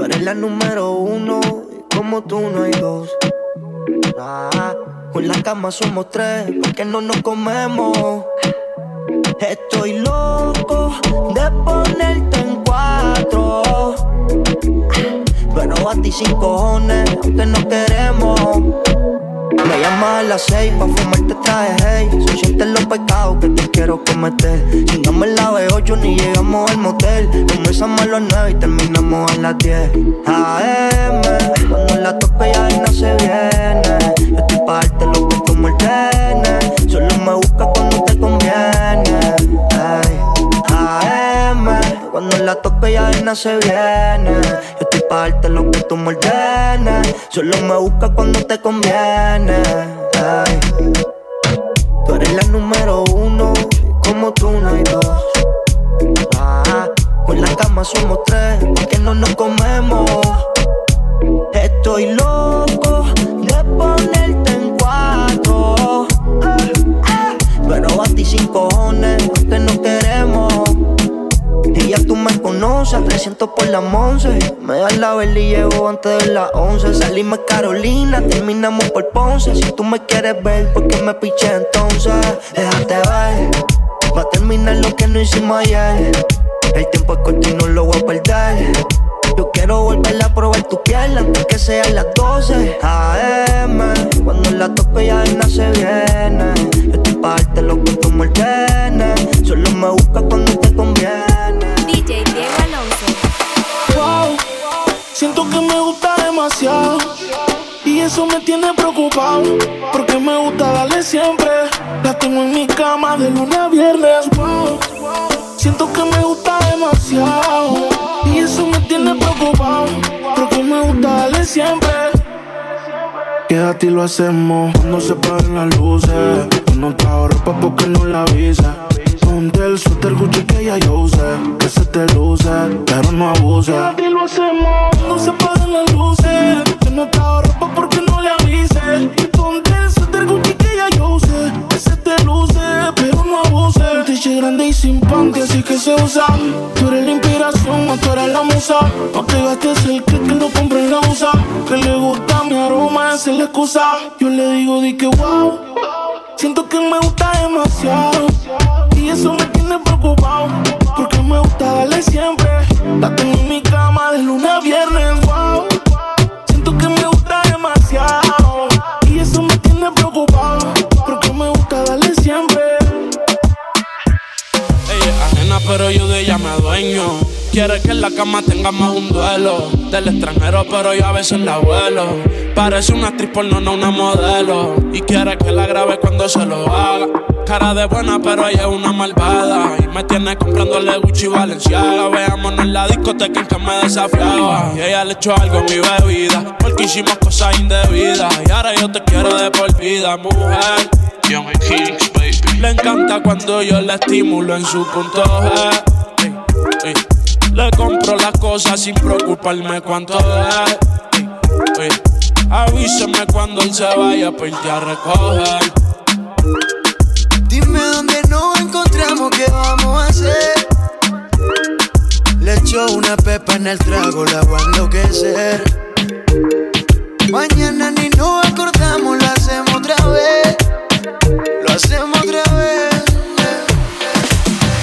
Tú eres la número uno, y como tú no hay dos. Ah, con la cama somos tres, porque no nos comemos. Estoy loco de ponerte en cuatro. Pero a ti sin cojones, aunque no queremos. Me llamas a las seis pa' fumarte traje, hey. Se sienten los pecados que te quiero cometer. Chingamos en la B8 ni llegamos al motel. Comenzamos a las nueve y terminamos a las 10 AM, cuando la tope ya no se viene. Yo estoy pa' darte lo que tú me Solo me buscas cuando te conviene AM, cuando la tope ya no se viene. Yo pa' darte lo que tú me Solo me buscas cuando te conviene Tú eres la número uno, como tú no hay dos. Ah, con la cama somos tres, porque no nos comemos. Estoy loco de ponerte en cuatro. Pero a sin cojones, que no queremos. Me conoces, 300 por la once. Me das la vela y llevo antes de las 11. Salimos Carolina, terminamos por Ponce. Si tú me quieres ver, ¿por qué me piché entonces? Déjate ver, va a terminar lo que no hicimos ayer. El tiempo es corto y no lo voy a perder. Yo quiero volver a probar tu piel antes que sean las 12 AM. Cuando la tope ya no se viene. Yo estoy pa' darte lo que tú me Solo me buscas cuando te conviene. Siento que me gusta demasiado y eso me tiene preocupado porque me gusta darle siempre. La tengo en mi cama de lunes a viernes. Siento que me gusta demasiado y eso me tiene preocupado porque me gusta darle siempre. Quédate y lo hacemos cuando se paren las luces. No trajo ropa porque no la avisa. Ponte el suéter Gucci que ya yo usé Que se te luce, pero no abuse. Y lo hacemos No se apaguen las luces. Yo no te ropa porque no le avise. Y ponte el suéter Gucci que ya yo usé Que se te luce, pero no abuse. Un t grande y sin panty, así que se usa. Tú eres la inspiración, tú eres la musa. No te gastes el que que lo compre la usa. Que le gusta mi aroma, esa es la excusa. Yo le digo, di que wow Siento que me gusta demasiado y eso me tiene preocupado porque me gusta darle siempre. La tengo en mi cama de lunes a viernes, wow. Siento que me gusta demasiado y eso me tiene preocupado porque me gusta darle siempre. Ella es ajena, pero yo de ella me dueño. Quiere que en la cama tengamos un duelo del extranjero, pero yo a veces la vuelo. Parece una actriz porno, no una modelo. Y quiere que la grabe cuando se lo haga. Cara de buena, pero ella es una malvada. Y me tiene comprándole Gucci y Valenciaga. Veámonos en la discoteca en que me desafiaba. Y ella le echó algo a mi bebida. Porque hicimos cosas indebidas. Y ahora yo te quiero de por vida, mujer. Young Kings, baby. Le encanta cuando yo la estimulo en su punto G. Le compro las cosas sin preocuparme cuánto es. Avísame cuando él se vaya para irte a recoger. Dime dónde nos encontramos, qué vamos a hacer. Le echo una pepa en el trago, la voy a enloquecer. Mañana ni nos acordamos, lo hacemos otra vez. Lo hacemos otra vez.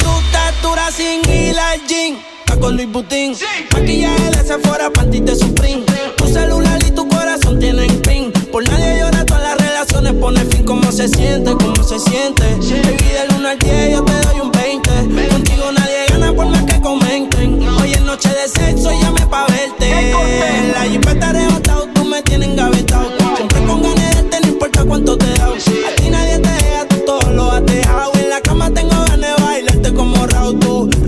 Tu estatura sin hilar jean con Luis Butín. Maquillaje de Sephora, panty de Supreme. Tu celular y tu corazón tienen pin. Por nadie llora, todas las relaciones pone fin. ¿Cómo se siente? ¿Cómo se siente? Baby, de luna al 10 yo te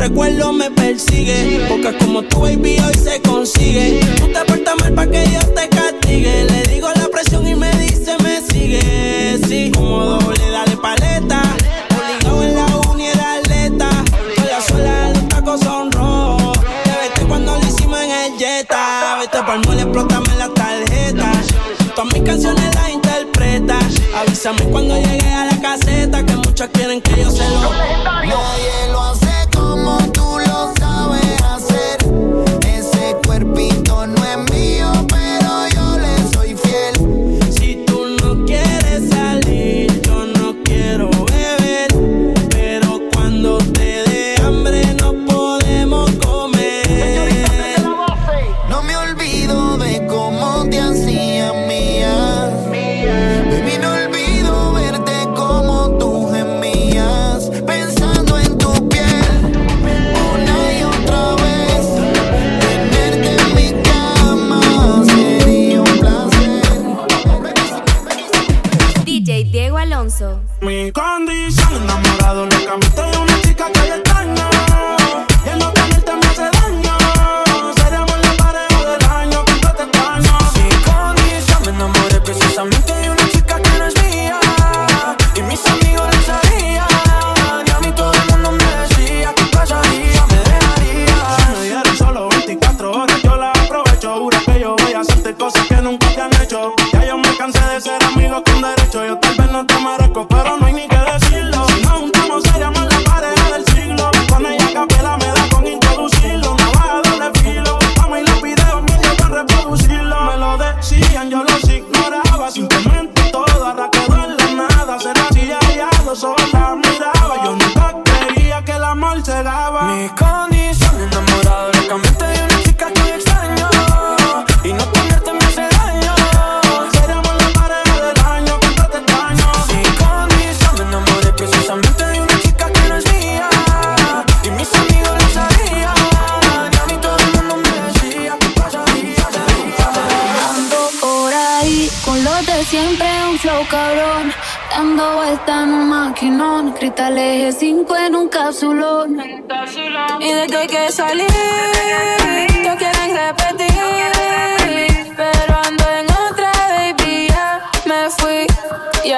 Recuerdo me persigue. Porque como tu baby hoy se consigue. Tú te portas mal para que Dios te castigue. Le digo la presión y me dice me sigue. Sí, como doble, dale paleta. Obligado en la uni era atleta. Toda sola, los tacos son rojos. Te vete cuando lo hicimos en el Jetta. Vete pa'l mole, explótame la tarjeta. Todas mis canciones las interpreta. Avísame cuando llegue a la caseta. Que muchos quieren que yo se lo. cosas que nunca te han hecho. Ya yo me cansé de ser amigos con derecho. Yo tal vez no te merezco, pero no siempre, un flow cabrón. Dando vuelta en un maquinón. Cristal eje 5 en un capsulón. Y de que hay que salir, no quieren repetir. Pero ando en otra, baby, ya me fui. Y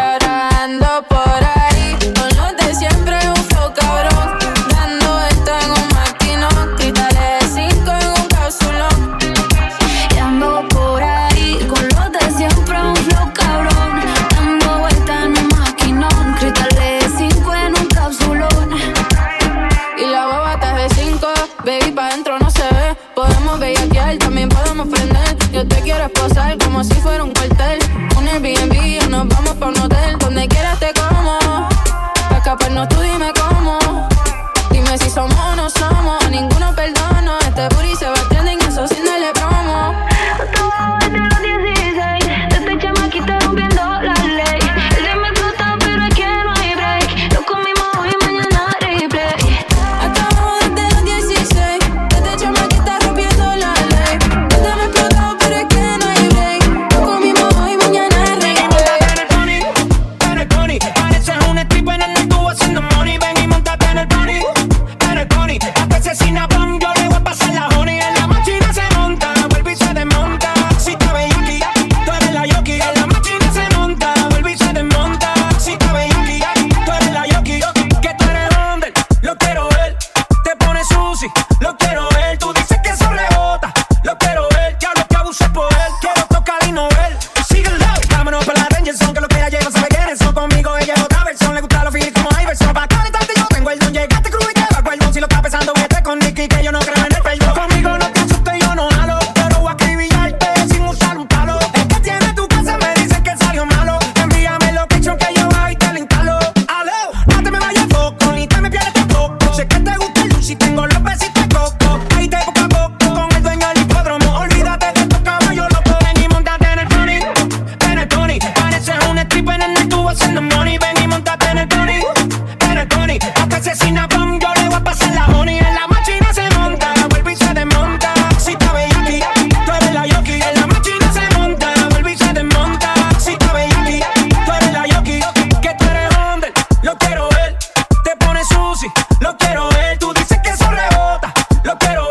Lo quiero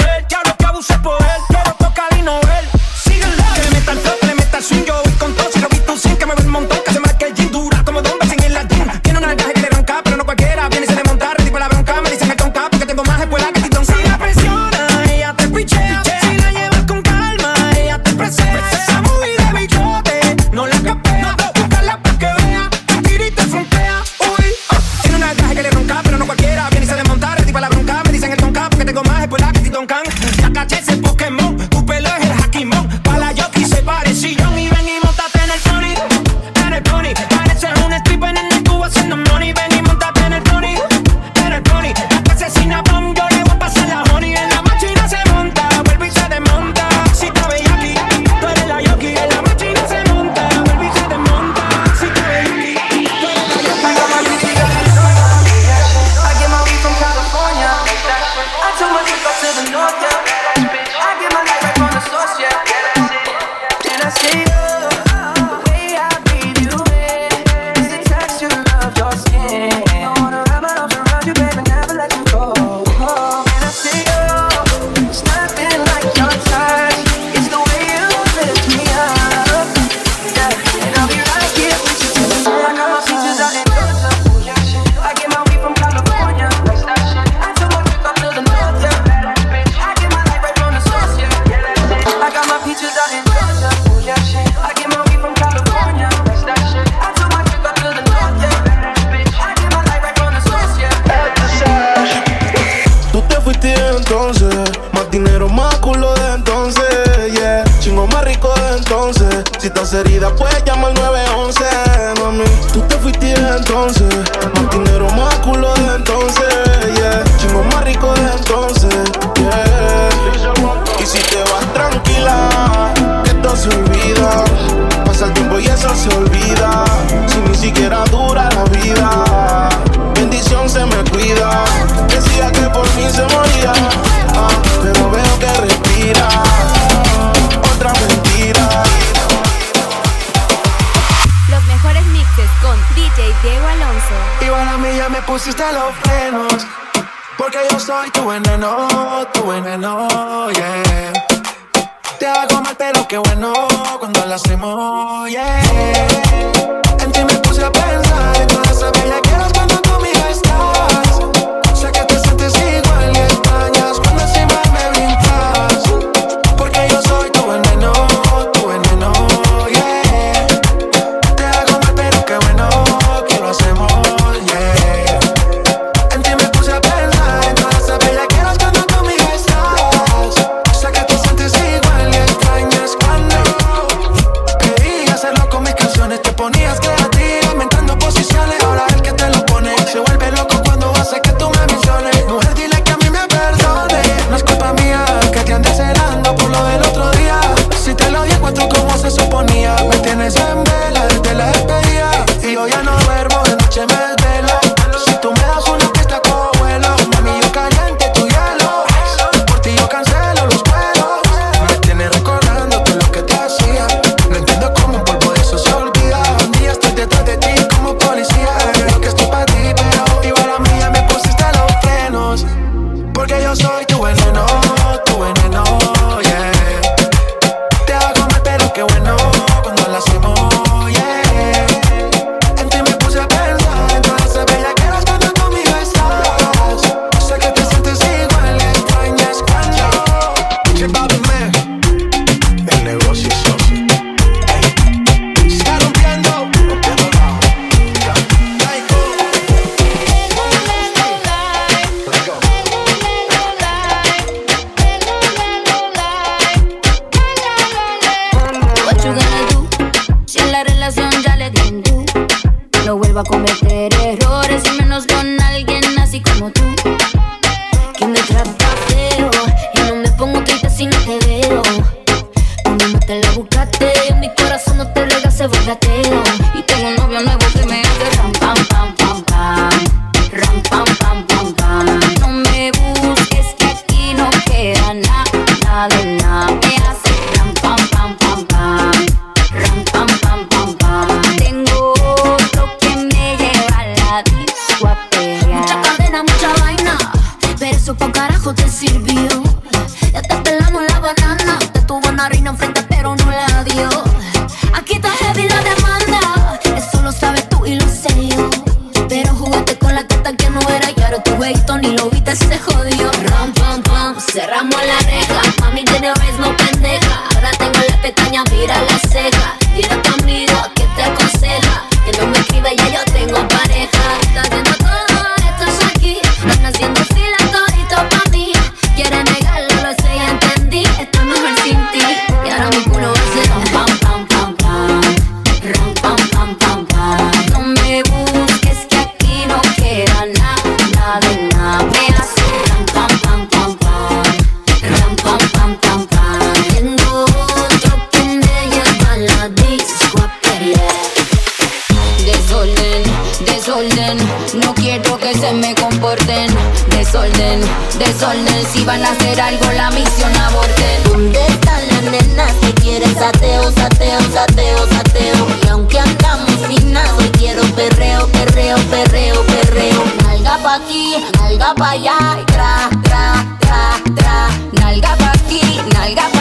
pa' aquí, nalga pa' allá, tra, tra, tra, tra, nalga pa' aquí, nalga pa'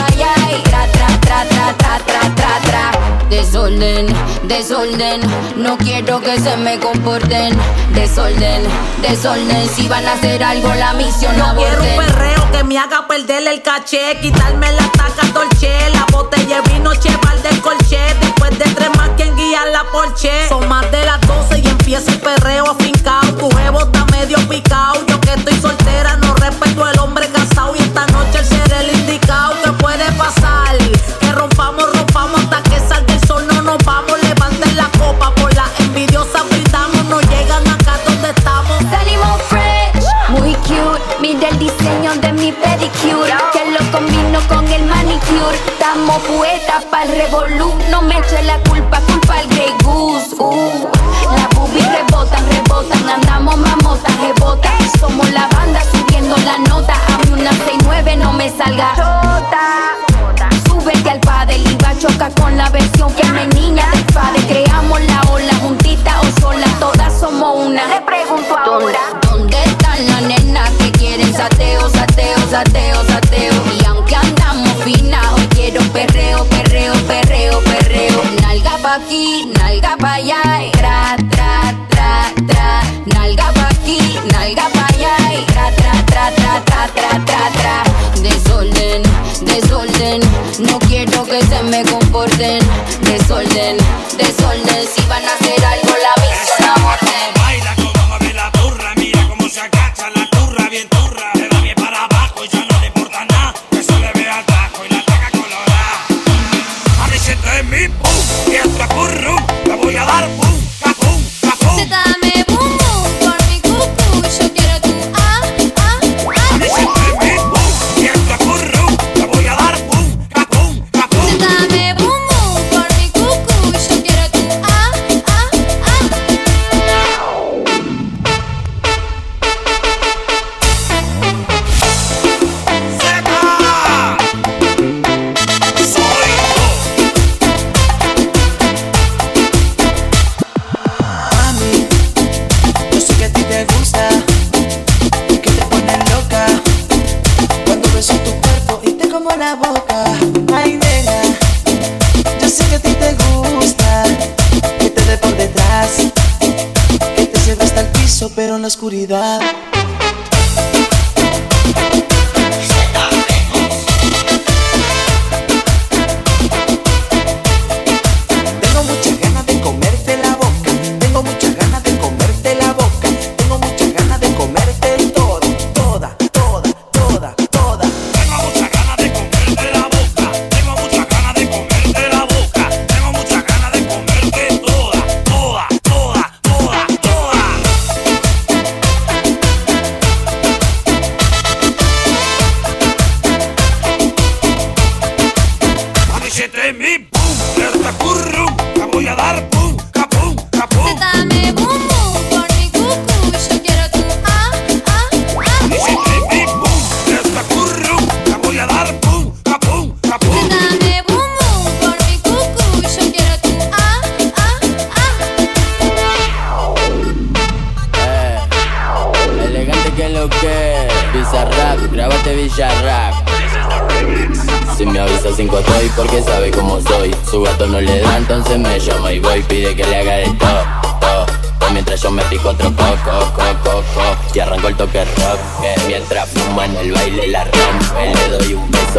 Desorden, desorden, no quiero que se me comporten. Desorden, desorden, si van a hacer algo la misión no quiero un perreo que me haga perder el caché, quitarme la taca dolce, la botella vino cheval del colche. Después de tres más quien guía la porche. Son más de las 12 y empiezo el perreo afincao. Tu jevo está medio picao, yo que estoy soltera no respeto el hombre que en la oscuridad. entonces me llama y voy pide que le haga de todo, todo, todo Mientras yo me pico otro coco, coco, coco Y arranco el toque rock, eh, mientras fuma en el baile la rompe Le doy un beso.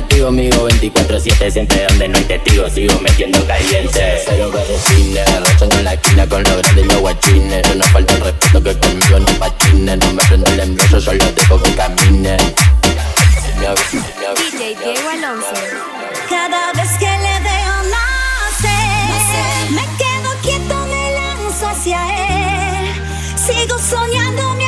activo, amigo 24-7, siempre donde no hay testigos Sigo metiendo caliente. Cero berretines, rechazan en la esquina Con los grandes y los guachines. No falta el respeto que conmigo no patines. No me prendo el embrollo, yo los dejo que caminen DJ Diego Alonso. Cada vez que le veo nacer Me quedo quieto, me lanzo hacia él. Sigo soñando